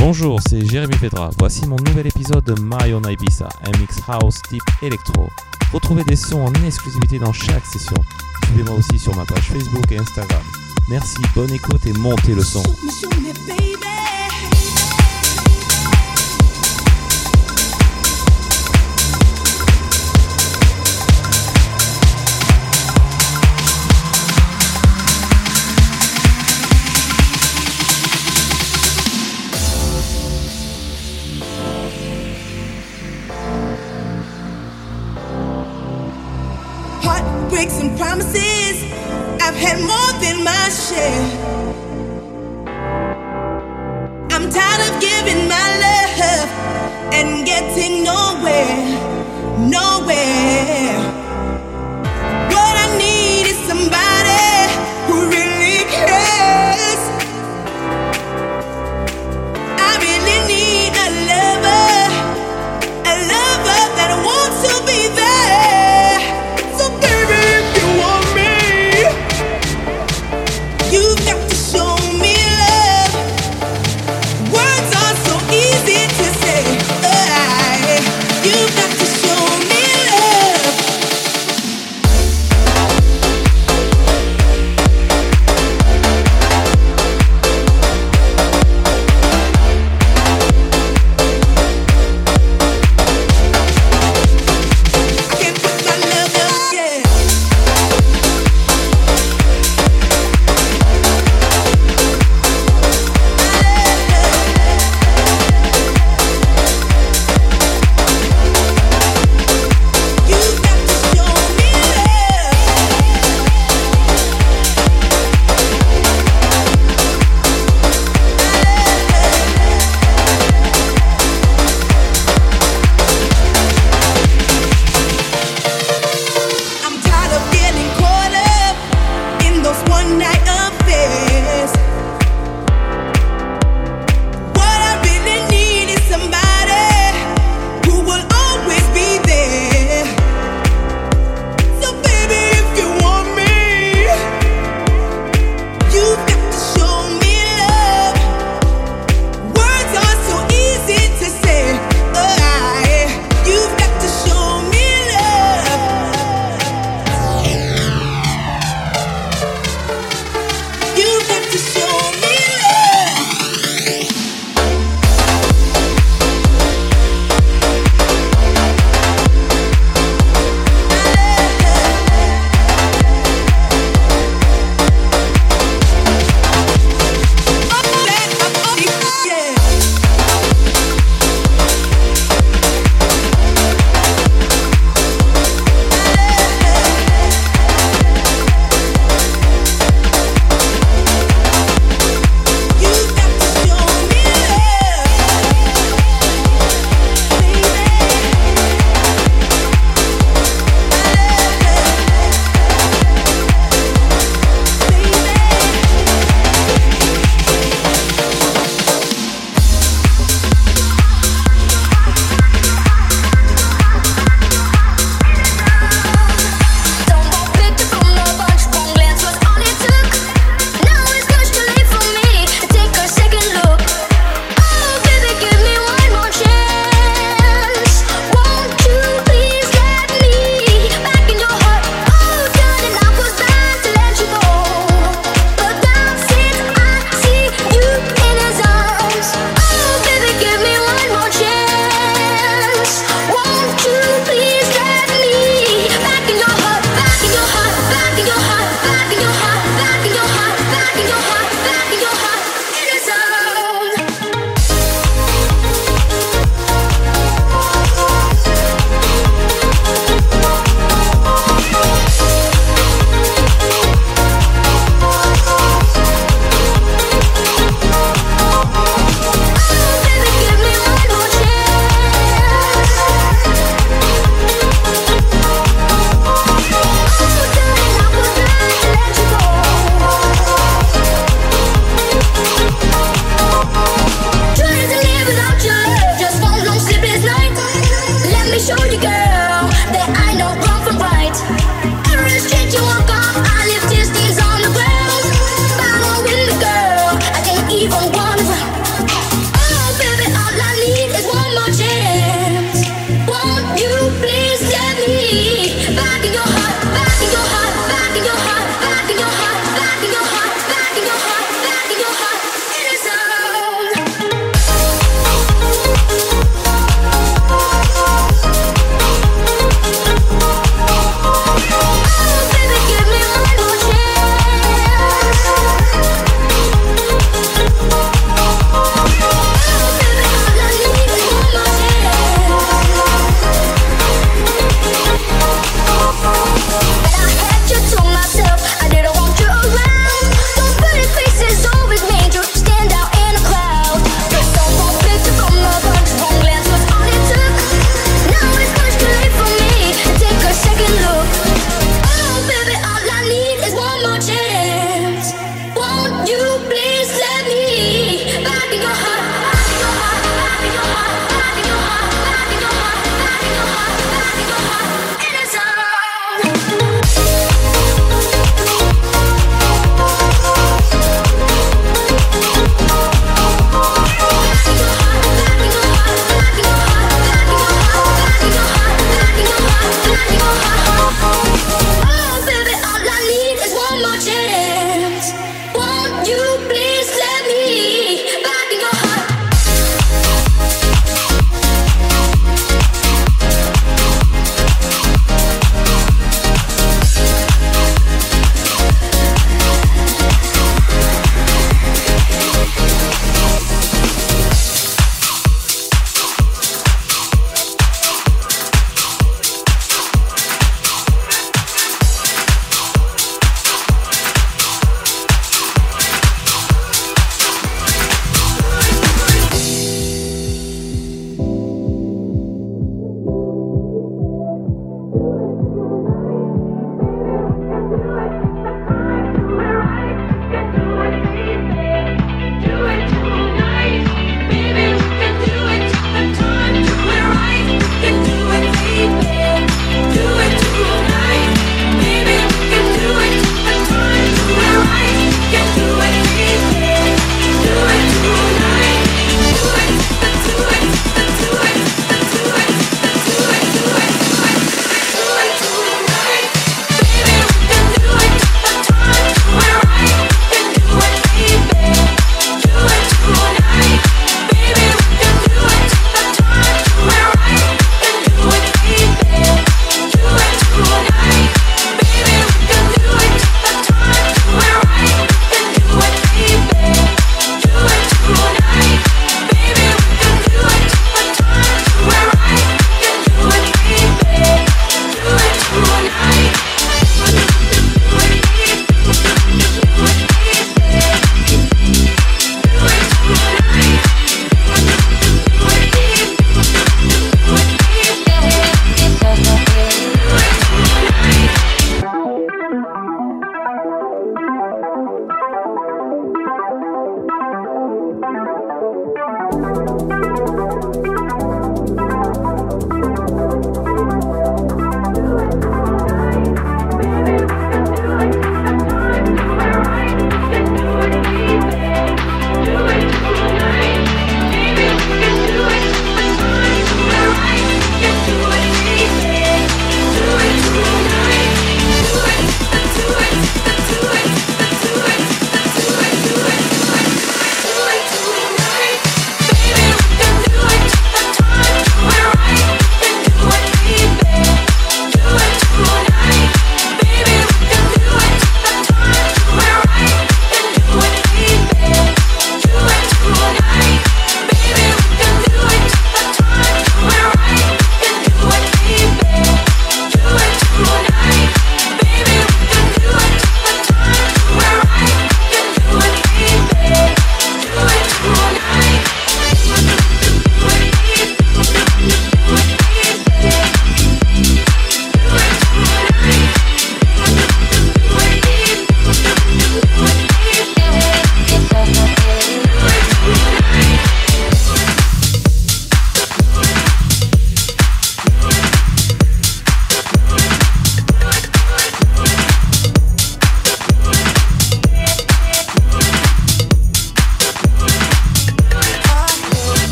Bonjour, c'est Jérémy Pedra. Voici mon nouvel épisode de Own Ibiza, un mix house type électro. Retrouvez des sons en exclusivité dans chaque session. Suivez-moi aussi sur ma page Facebook et Instagram. Merci, bonne écoute et montez le son. Than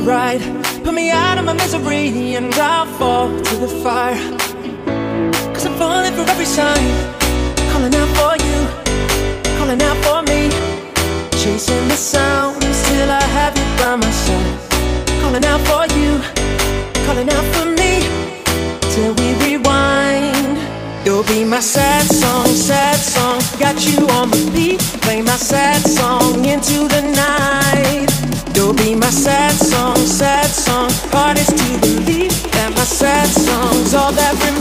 right. Put me out of my misery and I'll fall to the fire. Cause I'm falling for every sign. Calling out for you, calling out for me. Chasing the sound till I have you by my side. Calling out for you, calling out for me. Till we rewind. You'll be my sad song, sad song. Got you on repeat. Play my sad song into the night will be my sad song, sad song. Hardest to believe that my sad song's all that remains.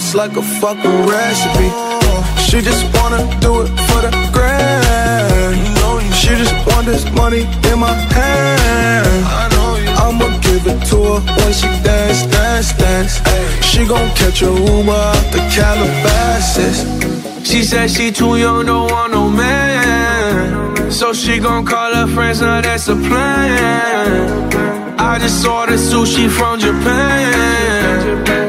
Sauce like a fucking recipe. She just wanna do it for the grand. She just want this money in my hand. I'ma give it to her when she dance, dance, dance. She gon' catch a Uber out the Calabasas. She said she too young, don't want no man. So she gon' call her friends, now that's a plan. I just ordered sushi from Japan.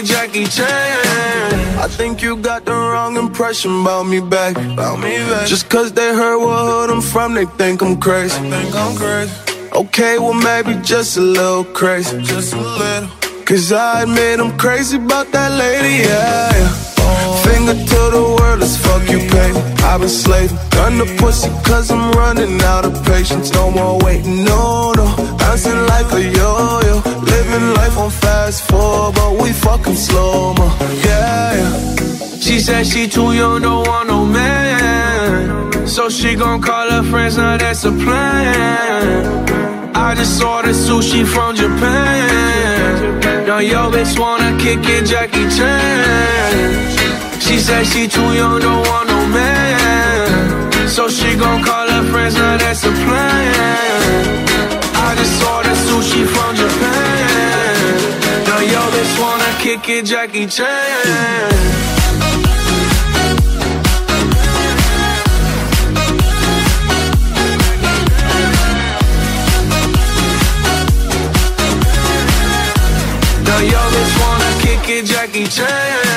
It Jackie Chan. I think you got the wrong impression about me back. About me back. Just cause they heard what hood I'm from, they think I'm crazy. think I'm crazy. Okay, well maybe just a little crazy. Just a little. Cause I admit I'm crazy about that lady, yeah. yeah. Finger to the world, let's fuck you, pay. I've been slaving, gun the pussy cause I'm running out of patience. No more waiting, no, no. Bouncing like a yo-yo. Living life on fast forward, but we fucking slow, mo. Yeah, yeah. She said she too young, don't want no man. So she gon' call her friends, now that's a plan. I just ordered sushi from Japan. Now yo bitch wanna kick it, Jackie Chan. She said she too young, don't want no man. So she gon' call her friends, now that's a plan. I just ordered sushi from Japan. Now yo bitch wanna kick it, Jackie Chan. Now yo, this wanna kick it, Jackie Chan.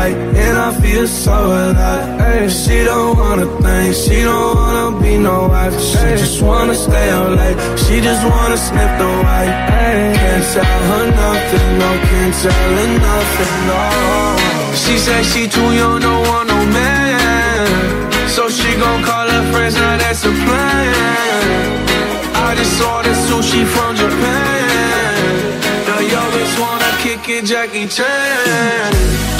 Right, and I feel so alive. Hey, she don't wanna think, she don't wanna be no wife. She just wanna stay up late, she just wanna sniff the white. Can't tell her nothing, no, can't tell her nothing, no. She said she too young, don't want no man. So she gon' call her friends, now that's a plan. I just ordered sushi from Japan. Now yo bitch wanna kick it, Jackie Chan.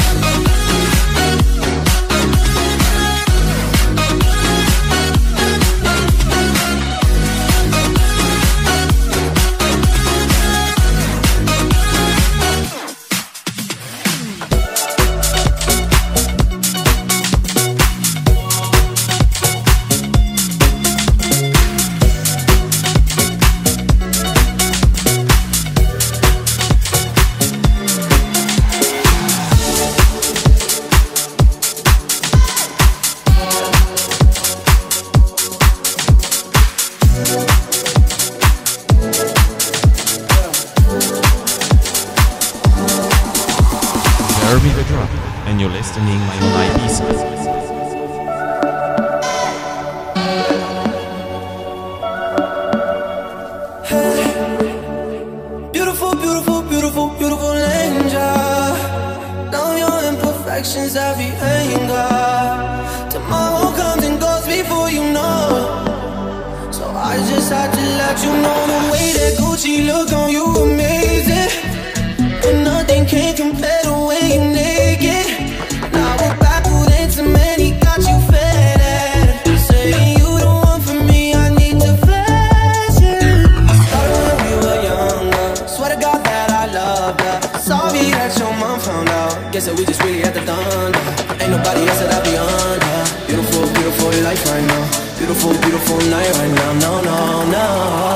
emotions every anger. Tomorrow comes and goes before you know. So I just had to let you know the way that Gucci look on you. so we just really had the thunder. Ain't nobody else that I be on. Beautiful, beautiful life right now. Beautiful, beautiful night right now. No, no, no.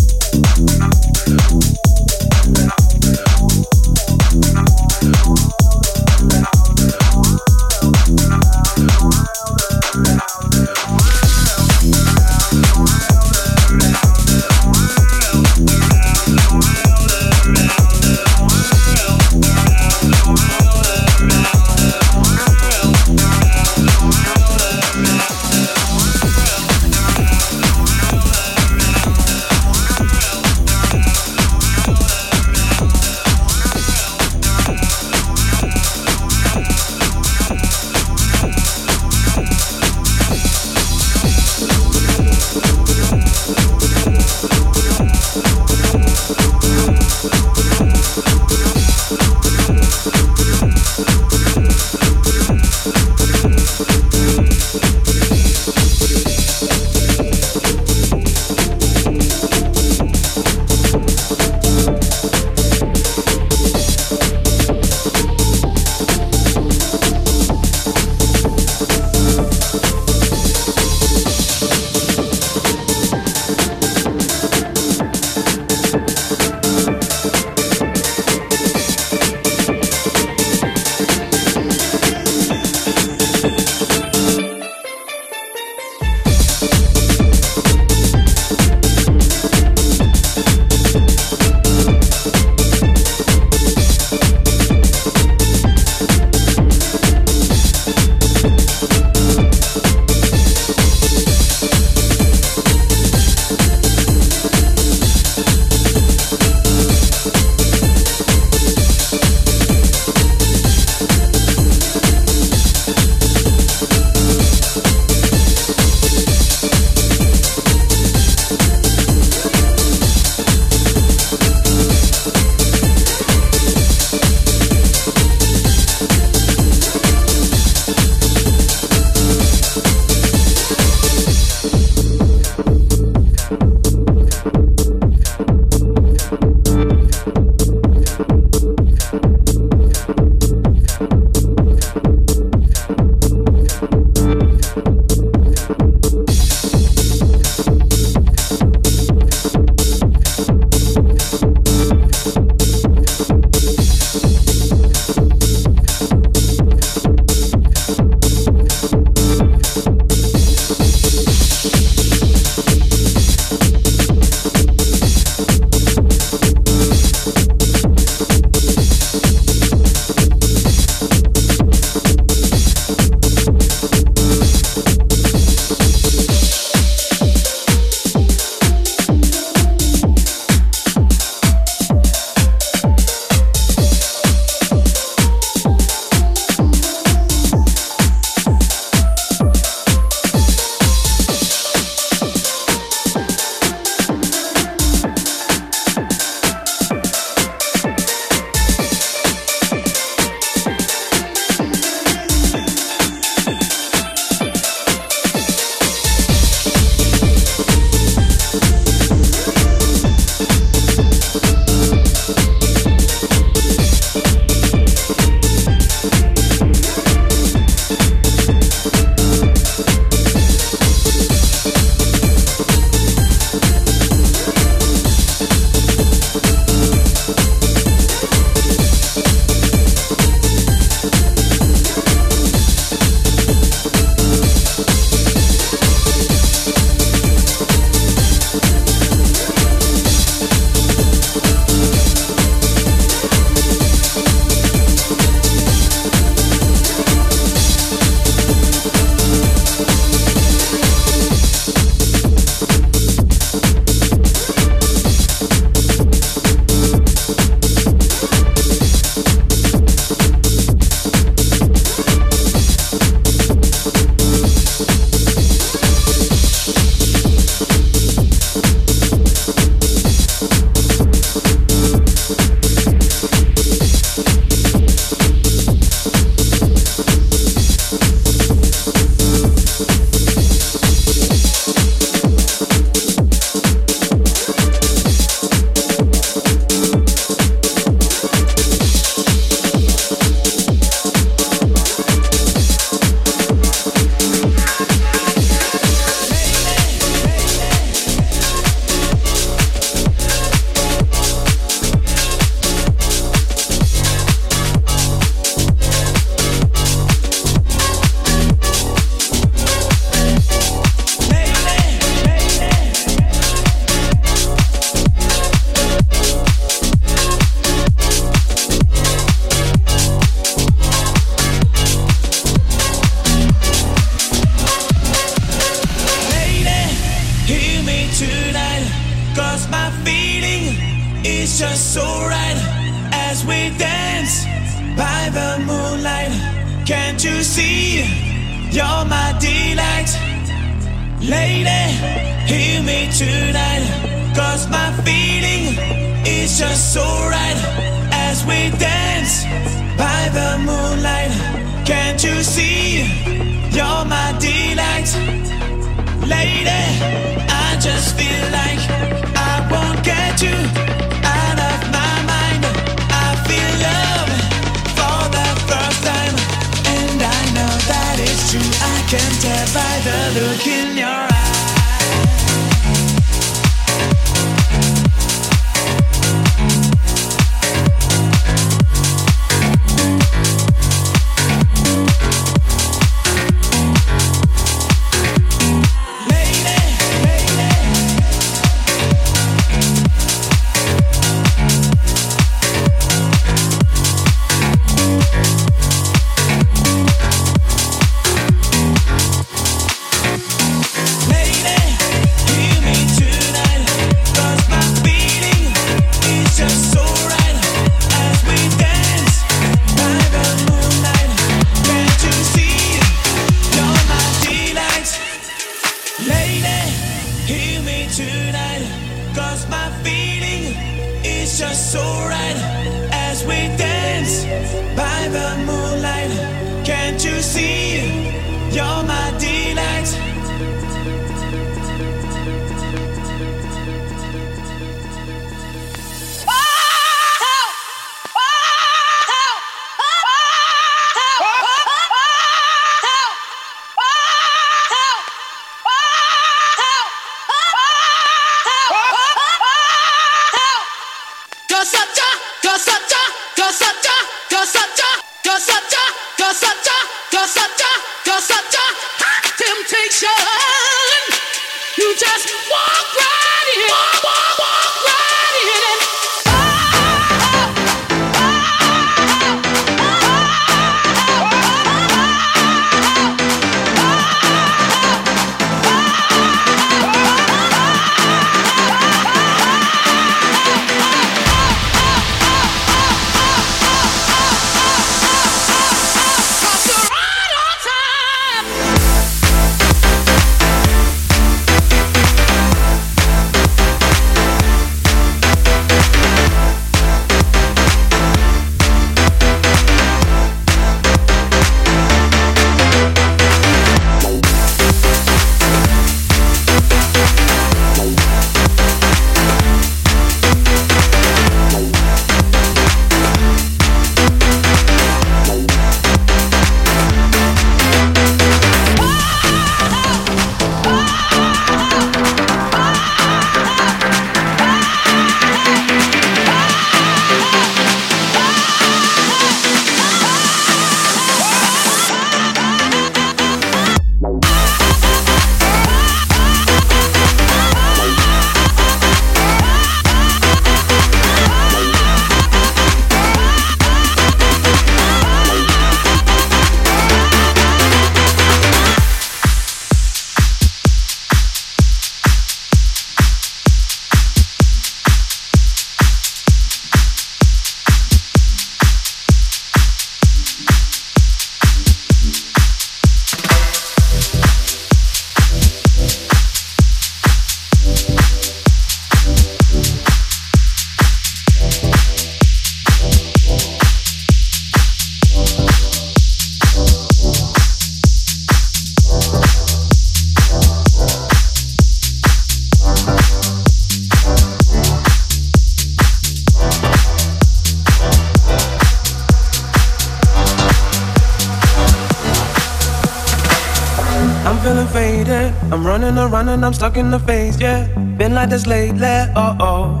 I'm stuck in the phase, yeah. Been like this lately, uh oh.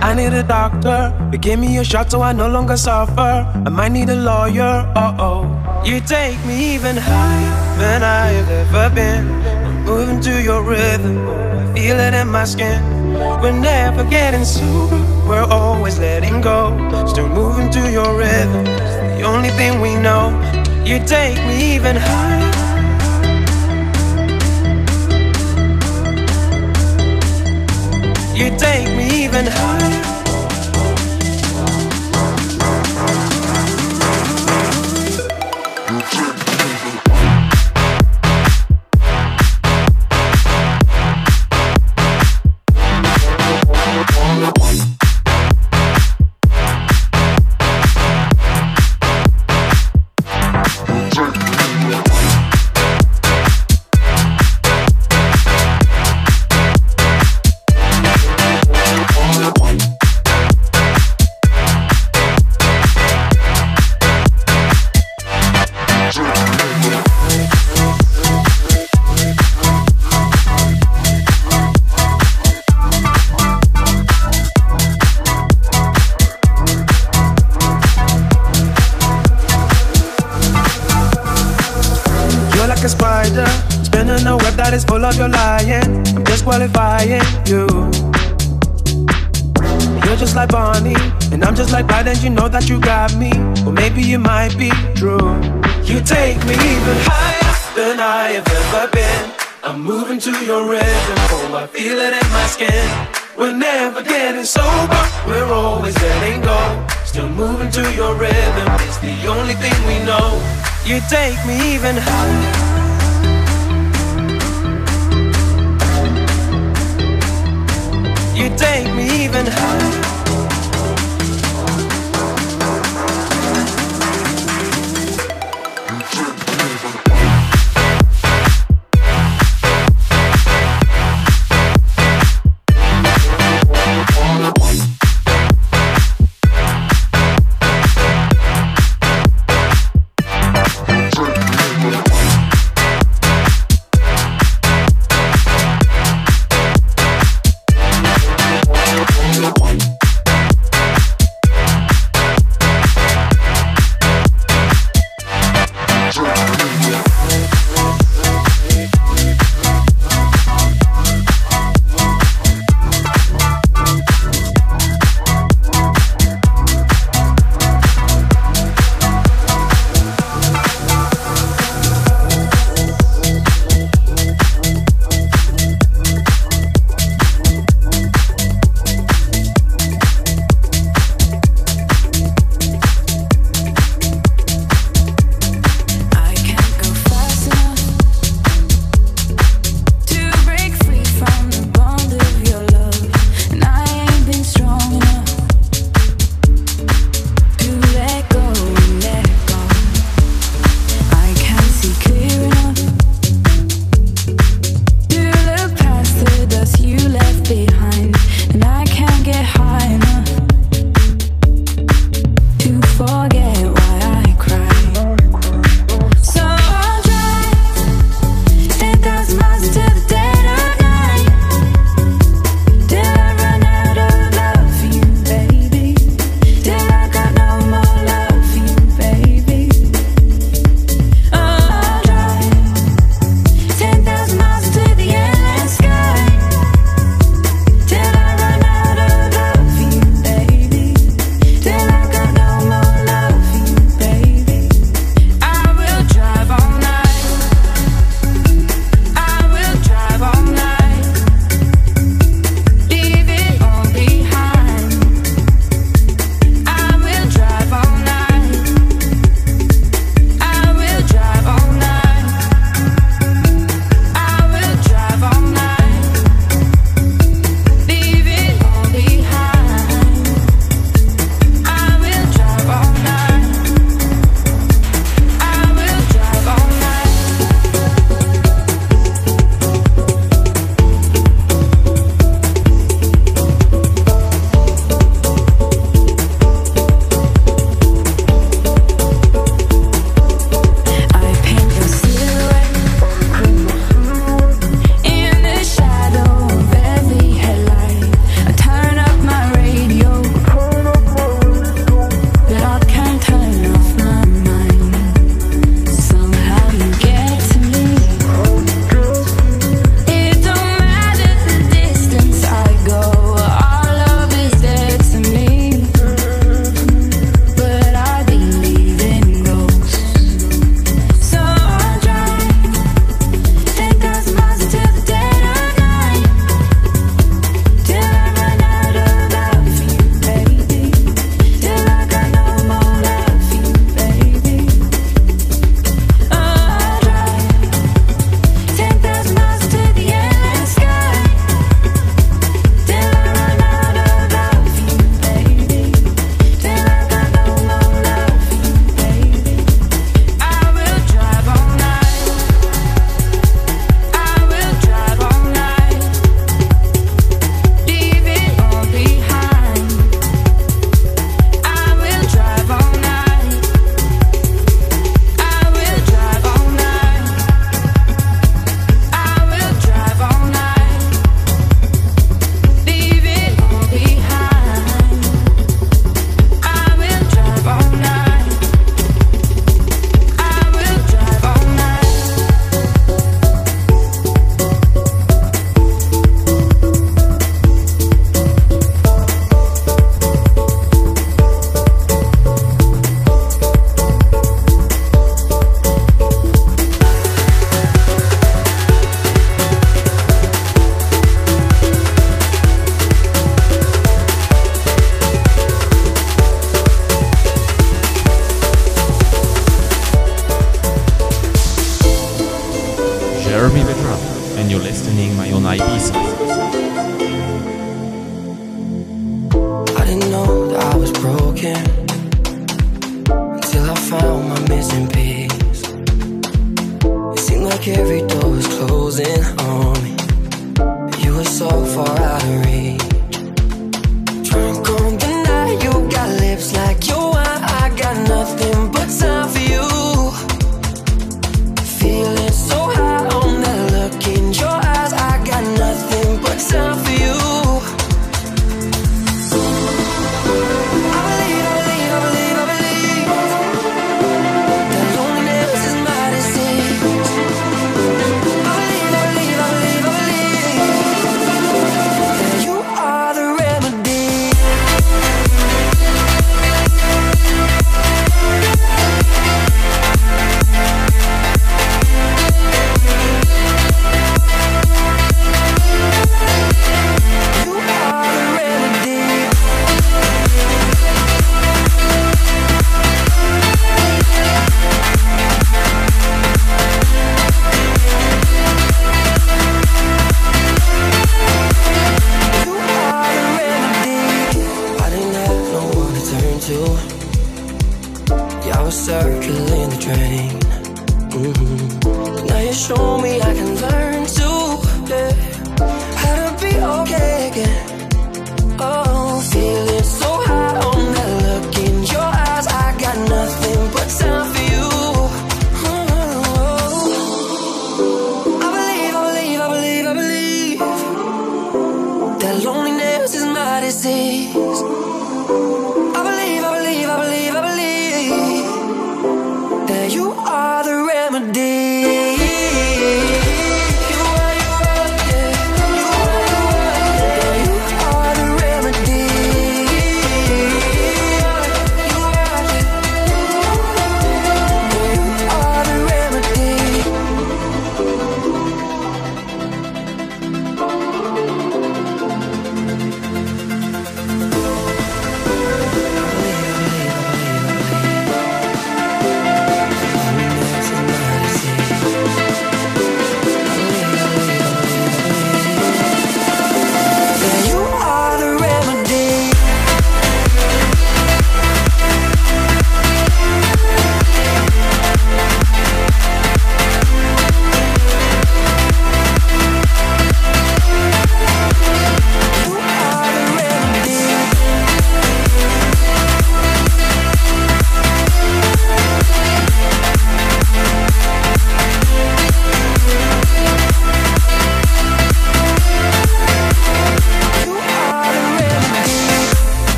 I need a doctor to give me a shot so I no longer suffer. I might need a lawyer, uh oh. You take me even higher than I've ever been. I'm moving to your rhythm, I feel it in my skin. We're never getting sober, we're always letting go. Still moving to your rhythm, it's the only thing we know. You take me even higher. You take me even higher? That you got me. or maybe it might be true. You take me even higher than I have ever been. I'm moving to your rhythm, oh, I feel it in my skin. We're never getting sober, we're always letting go. Still moving to your rhythm, it's the only thing we know. You take me even higher.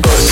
Good.